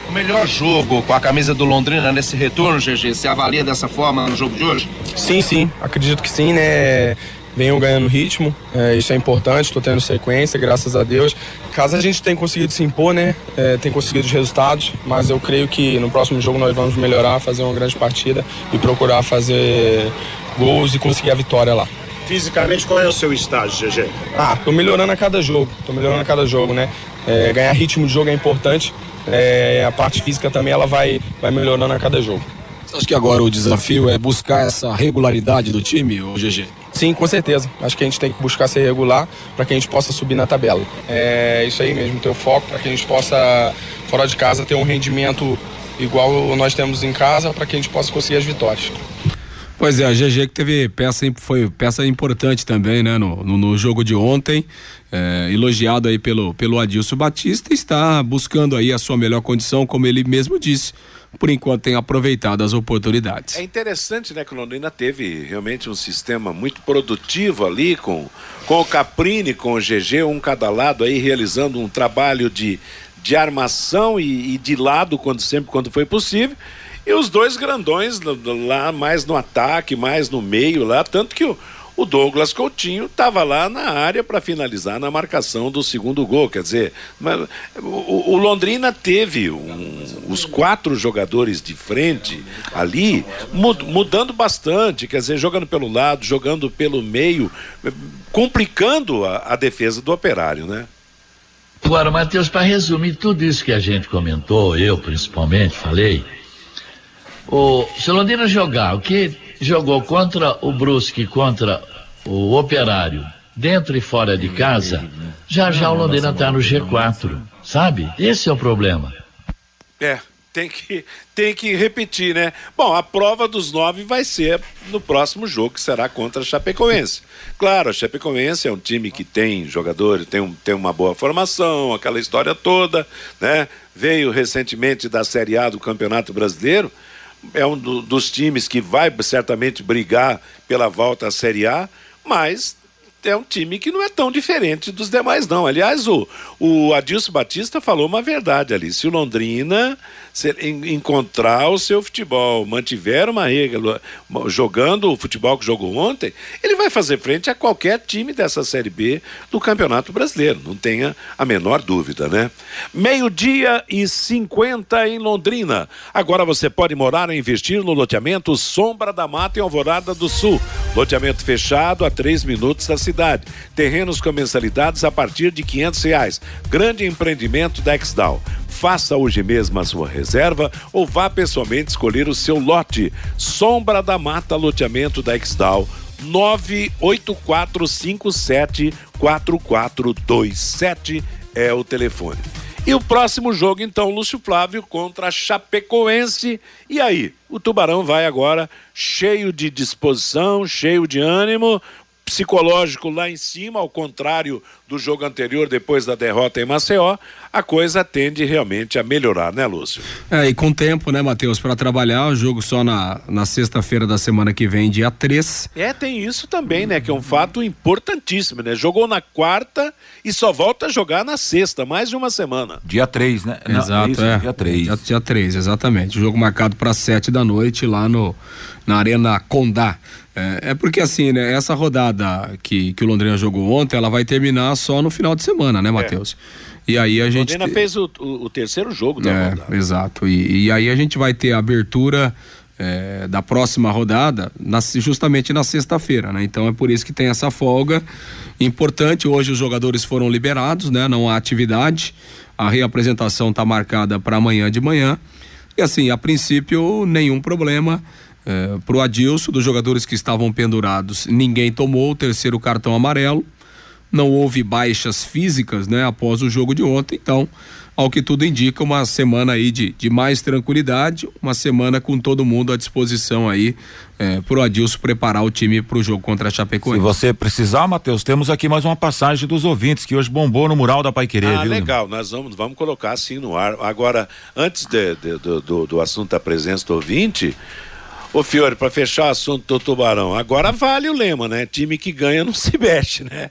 O melhor jogo com a camisa do Londrina nesse retorno, GG, você avalia dessa forma no jogo de hoje? Sim, sim, acredito que sim, né? Venham ganhando ritmo, é, isso é importante, estou tendo sequência, graças a Deus. Caso a gente tenha conseguido se impor, né? É, tem conseguido os resultados, mas eu creio que no próximo jogo nós vamos melhorar, fazer uma grande partida e procurar fazer gols e conseguir a vitória lá. Fisicamente, qual é o seu estágio, GG? Ah, tô melhorando a cada jogo, tô melhorando a cada jogo, né? É, ganhar ritmo de jogo é importante, é, a parte física também ela vai, vai melhorando a cada jogo. Você acha que agora o desafio é buscar essa regularidade do time, o GG? Sim, com certeza. Acho que a gente tem que buscar ser regular para que a gente possa subir na tabela. É isso aí mesmo, ter o foco para que a gente possa, fora de casa, ter um rendimento igual nós temos em casa para que a gente possa conseguir as vitórias. Pois é, a GG que teve peça, foi peça importante também, né, no, no, no jogo de ontem, é, elogiado aí pelo, pelo Adilson Batista, está buscando aí a sua melhor condição, como ele mesmo disse, por enquanto tem aproveitado as oportunidades. É interessante, né, que o Londrina teve realmente um sistema muito produtivo ali com, com o Caprini, com o GG, um cada lado aí realizando um trabalho de, de armação e, e de lado quando sempre quando foi possível. E os dois grandões lá mais no ataque, mais no meio lá, tanto que o, o Douglas Coutinho estava lá na área para finalizar na marcação do segundo gol. Quer dizer, o, Londrina teve um, os quatro jogadores de frente ali mud, mudando bastante, quer dizer, jogando pelo lado, jogando pelo meio, complicando a, a defesa do operário, né? Agora, Matheus, para resumir tudo isso que a gente comentou, eu principalmente falei, o, se o Londrina jogar o que jogou contra o Brusque, contra o Operário, dentro e fora de casa, já já o Londrina está no G4, sabe? Esse é o problema. É, tem que, tem que repetir, né? Bom, a prova dos nove vai ser no próximo jogo, que será contra a Chapecoense. Claro, a Chapecoense é um time que tem jogadores, tem, um, tem uma boa formação, aquela história toda, né? Veio recentemente da Série A do Campeonato Brasileiro, é um do, dos times que vai certamente brigar pela volta à Série A, mas é um time que não é tão diferente dos demais, não. Aliás, o, o Adilson Batista falou uma verdade ali. Se o Londrina se, encontrar o seu futebol, mantiver uma regra, jogando o futebol que jogou ontem, ele vai fazer frente a qualquer time dessa Série B do Campeonato Brasileiro. Não tenha a menor dúvida, né? Meio-dia e 50 em Londrina. Agora você pode morar ou investir no loteamento Sombra da Mata em Alvorada do Sul. Loteamento fechado a três minutos da cidade. Terrenos com mensalidades a partir de quinhentos reais. Grande empreendimento da Exdal. Faça hoje mesmo a sua reserva ou vá pessoalmente escolher o seu lote. Sombra da Mata Loteamento da Exdal 984574427 é o telefone. E o próximo jogo, então, Lúcio Flávio contra Chapecoense. E aí, o Tubarão vai agora cheio de disposição, cheio de ânimo, psicológico lá em cima, ao contrário do jogo anterior, depois da derrota em Maceió, a coisa tende realmente a melhorar, né, Lúcio? É, e com tempo, né, Matheus, para trabalhar, o jogo só na, na sexta-feira da semana que vem, dia 3. É, tem isso também, né, que é um fato importantíssimo, né? Jogou na quarta e só volta a jogar na sexta, mais de uma semana. Dia 3, né? Exato, Não, é. Dia 3. Dia, dia 3, exatamente. O jogo marcado para sete da noite lá no, na Arena Condá. É, é, porque assim, né? Essa rodada que, que o Londrina jogou ontem, ela vai terminar só no final de semana, né, Matheus? É. E aí a gente. Londrina fez o, o, o, terceiro jogo da é, rodada. Exato. E, e, aí a gente vai ter a abertura é, da próxima rodada na, justamente na sexta-feira, né? Então é por isso que tem essa folga importante. Hoje os jogadores foram liberados, né? Não há atividade. A reapresentação está marcada para amanhã de manhã. E assim, a princípio, nenhum problema. É, para o Adilson, dos jogadores que estavam pendurados, ninguém tomou o terceiro cartão amarelo. Não houve baixas físicas, né, após o jogo de ontem. Então, ao que tudo indica, uma semana aí de, de mais tranquilidade, uma semana com todo mundo à disposição aí é, para o Adilson preparar o time para o jogo contra a Chapecoense. Se você precisar, Matheus, temos aqui mais uma passagem dos ouvintes que hoje bombou no mural da Pai Querer. Ah, viu? legal, nós vamos, vamos colocar assim no ar. Agora, antes de, de, do, do, do assunto da presença do ouvinte, Ô Fiore, para fechar o assunto do Tubarão, agora vale o lema, né? Time que ganha não se mexe, né?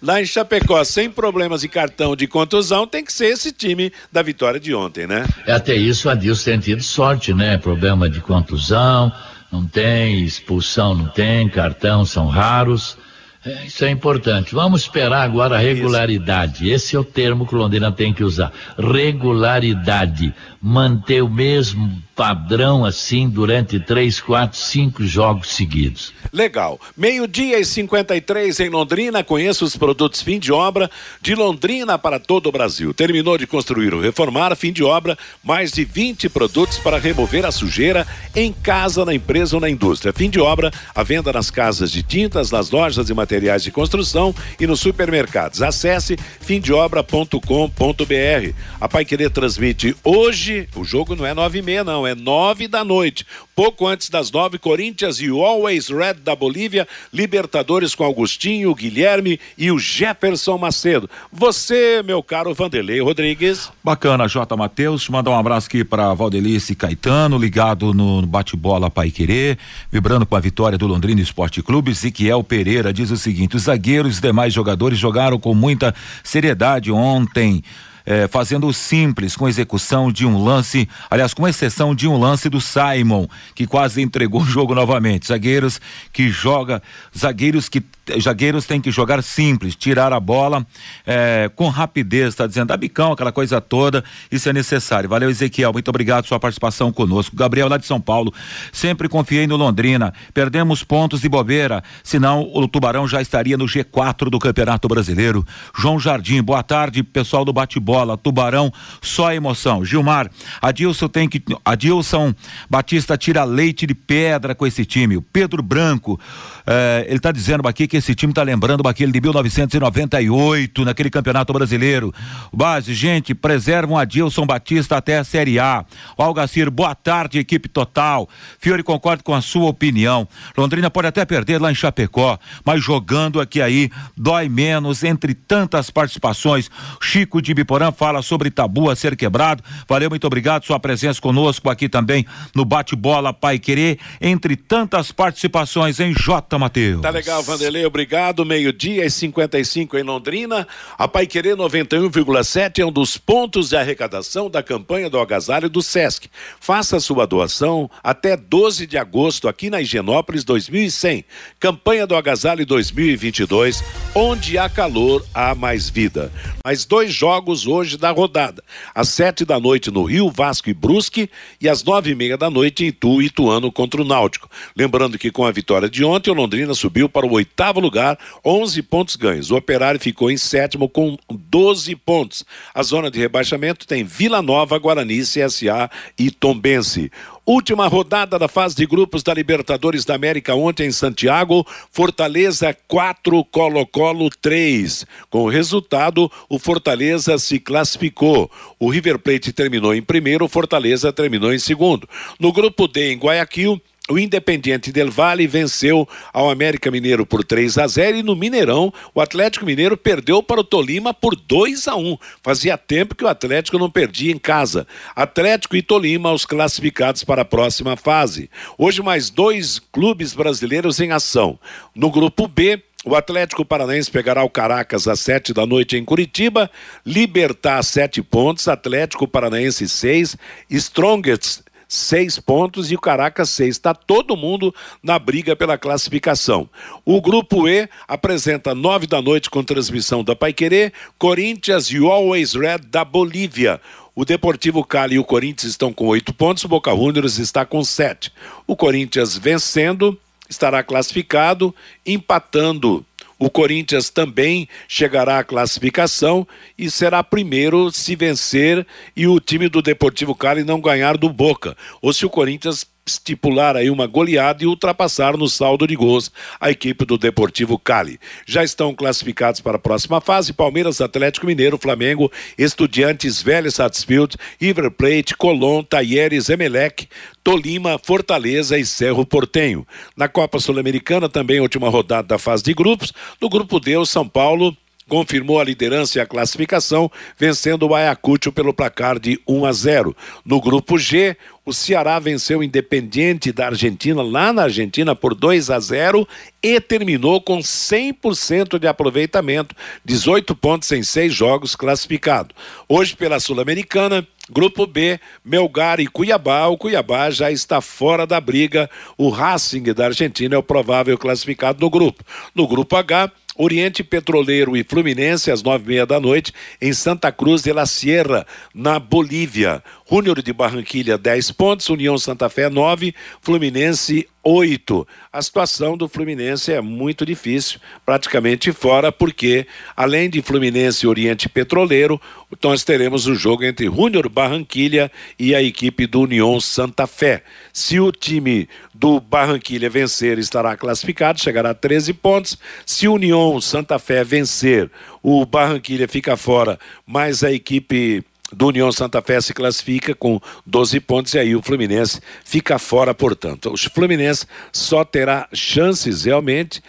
Lá em Chapecó, sem problemas de cartão de contusão, tem que ser esse time da vitória de ontem, né? É até isso, Adilson tem tido sorte, né? Problema de contusão, não tem, expulsão não tem, cartão são raros. É, isso é importante. Vamos esperar agora a regularidade. Esse é o termo que o Londrina tem que usar. Regularidade. Manter o mesmo padrão assim durante três, quatro, cinco jogos seguidos. Legal. Meio-dia e 53 em Londrina. Conheça os produtos fim de obra de Londrina para todo o Brasil. Terminou de construir ou reformar, fim de obra, mais de 20 produtos para remover a sujeira em casa, na empresa ou na indústria. Fim de obra, a venda nas casas de tintas, nas lojas de materiais de construção e nos supermercados. Acesse fimdeobra.com.br. A Pai Querer transmite hoje, o jogo não é nove e meia não, é nove da noite. Pouco antes das nove, Corinthians e o Always Red da Bolívia, Libertadores com Augustinho, Guilherme e o Jefferson Macedo. Você, meu caro Vanderlei Rodrigues. Bacana, J. Matheus. Mandar um abraço aqui para Valdelice Caetano, ligado no bate-bola Pai Querer, vibrando com a vitória do Londrina Esporte Clube. Ziquiel Pereira diz o seguinte: os zagueiros e demais jogadores jogaram com muita seriedade ontem eh, fazendo o simples com execução de um lance, aliás, com exceção de um lance do Simon, que quase entregou o jogo novamente. Zagueiros que joga, zagueiros que zagueiros têm que jogar simples, tirar a bola eh, com rapidez, está dizendo, dá bicão, aquela coisa toda, isso é necessário. Valeu, Ezequiel, muito obrigado pela sua participação conosco. Gabriel lá de São Paulo, sempre confiei no Londrina, perdemos pontos de bobeira, senão o Tubarão já estaria no G4 do Campeonato Brasileiro. João Jardim, boa tarde, pessoal do bate-bola, Tubarão, só emoção. Gilmar, Adilson tem que, Adilson Batista tira leite de pedra com esse time. O Pedro Branco, eh, ele está dizendo aqui que esse time está lembrando aquele de 1998, naquele Campeonato Brasileiro. Base, gente, preservam Adilson Batista até a Série A. Algacir, boa tarde, equipe total. Fiore, concordo com a sua opinião. Londrina pode até perder lá em Chapecó, mas jogando aqui aí, dói menos entre tantas participações. Chico de Biporã fala sobre tabu a ser quebrado. Valeu, muito obrigado sua presença conosco aqui também no Bate-Bola Pai Querer, entre tantas participações em J. Mateus. Tá legal, Vanderlei, obrigado. Meio-dia e 55 em Londrina. A Pai Querer 91,7 é um dos pontos de arrecadação da campanha do agasalho do SESC. Faça sua doação até 12 de agosto aqui na Higienópolis 2100. Campanha do agasalho 2022, onde há calor, há mais vida. Mais dois jogos hoje da rodada. Às sete da noite no Rio, Vasco e Brusque, e às nove e meia da noite em Itu Ituano contra o Náutico. Lembrando que com a vitória de ontem, o Londrina subiu para o oitavo lugar, 11 pontos ganhos. O Operário ficou em sétimo com 12 pontos. A zona de rebaixamento tem Vila Nova, Guarani, CSA e Tombense. Última rodada da fase de grupos da Libertadores da América ontem em Santiago, Fortaleza 4, Colo-Colo 3. Com o resultado, o Fortaleza se classificou. O River Plate terminou em primeiro, o Fortaleza terminou em segundo. No grupo D em Guayaquil, o Independiente Del Valle venceu ao América Mineiro por 3 a 0 e no Mineirão o Atlético Mineiro perdeu para o Tolima por 2 a 1. Fazia tempo que o Atlético não perdia em casa. Atlético e Tolima os classificados para a próxima fase. Hoje mais dois clubes brasileiros em ação. No grupo B, o Atlético Paranaense pegará o Caracas às sete da noite em Curitiba, Libertar sete pontos, Atlético Paranaense seis, Strongest seis pontos e o Caracas seis. Está todo mundo na briga pela classificação. O grupo E apresenta nove da noite com transmissão da Paiquerê, Corinthians e Always Red da Bolívia. O Deportivo Cali e o Corinthians estão com oito pontos, o Boca Juniors está com sete. O Corinthians vencendo estará classificado, empatando. O Corinthians também chegará à classificação e será primeiro se vencer e o time do Deportivo Cali não ganhar do Boca. Ou se o Corinthians estipular aí uma goleada e ultrapassar no saldo de gols a equipe do Deportivo Cali. Já estão classificados para a próxima fase Palmeiras, Atlético Mineiro, Flamengo, Estudiantes, Vélez Sarsfield, River Plate, Colón, Taieres, Emelec, Tolima, Fortaleza e Cerro Portenho. Na Copa Sul-Americana também última rodada da fase de grupos. No grupo D, o São Paulo confirmou a liderança e a classificação, vencendo o Ayacucho pelo placar de 1 a 0. No grupo G, o Ceará venceu o Independiente da Argentina, lá na Argentina, por 2 a 0 e terminou com 100% de aproveitamento, 18 pontos em seis jogos classificado. Hoje, pela Sul-Americana, Grupo B, Melgar e Cuiabá. O Cuiabá já está fora da briga. O Racing da Argentina é o provável classificado no grupo. No grupo H, Oriente Petroleiro e Fluminense às nove e meia da noite em Santa Cruz de la Sierra, na Bolívia. Júnior de Barranquilha, 10 pontos, União Santa Fé, 9, Fluminense, 8. A situação do Fluminense é muito difícil, praticamente fora, porque além de Fluminense e Oriente Petroleiro, nós teremos o jogo entre Júnior Barranquilha e a equipe do União Santa Fé. Se o time do Barranquilha vencer, estará classificado, chegará a 13 pontos. Se o União Santa Fé vencer, o Barranquilha fica fora, mas a equipe do União Santa Fé se classifica com 12 pontos e aí o Fluminense fica fora, portanto. O Fluminense só terá chances realmente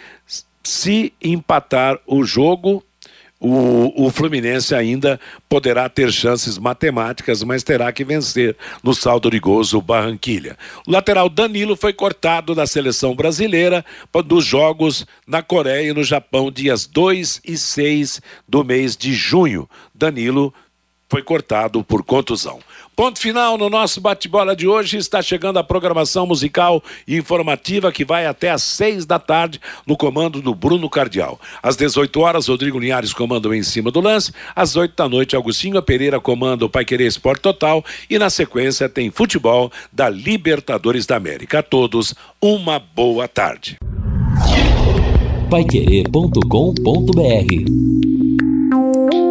se empatar o jogo. O, o, Fluminense ainda poderá ter chances matemáticas, mas terá que vencer no saldo de gols o Barranquilha. O lateral Danilo foi cortado da seleção brasileira dos jogos na Coreia e no Japão, dias 2 e 6 do mês de junho. Danilo foi cortado por contusão. Ponto final no nosso bate-bola de hoje. Está chegando a programação musical e informativa que vai até às seis da tarde no comando do Bruno Cardial. Às 18 horas, Rodrigo Linhares comanda Em Cima do Lance. Às 8 da noite, Agostinho Pereira comanda o Pai Querer Esporte Total. E na sequência tem futebol da Libertadores da América. A todos, uma boa tarde. Paiquerê.com.br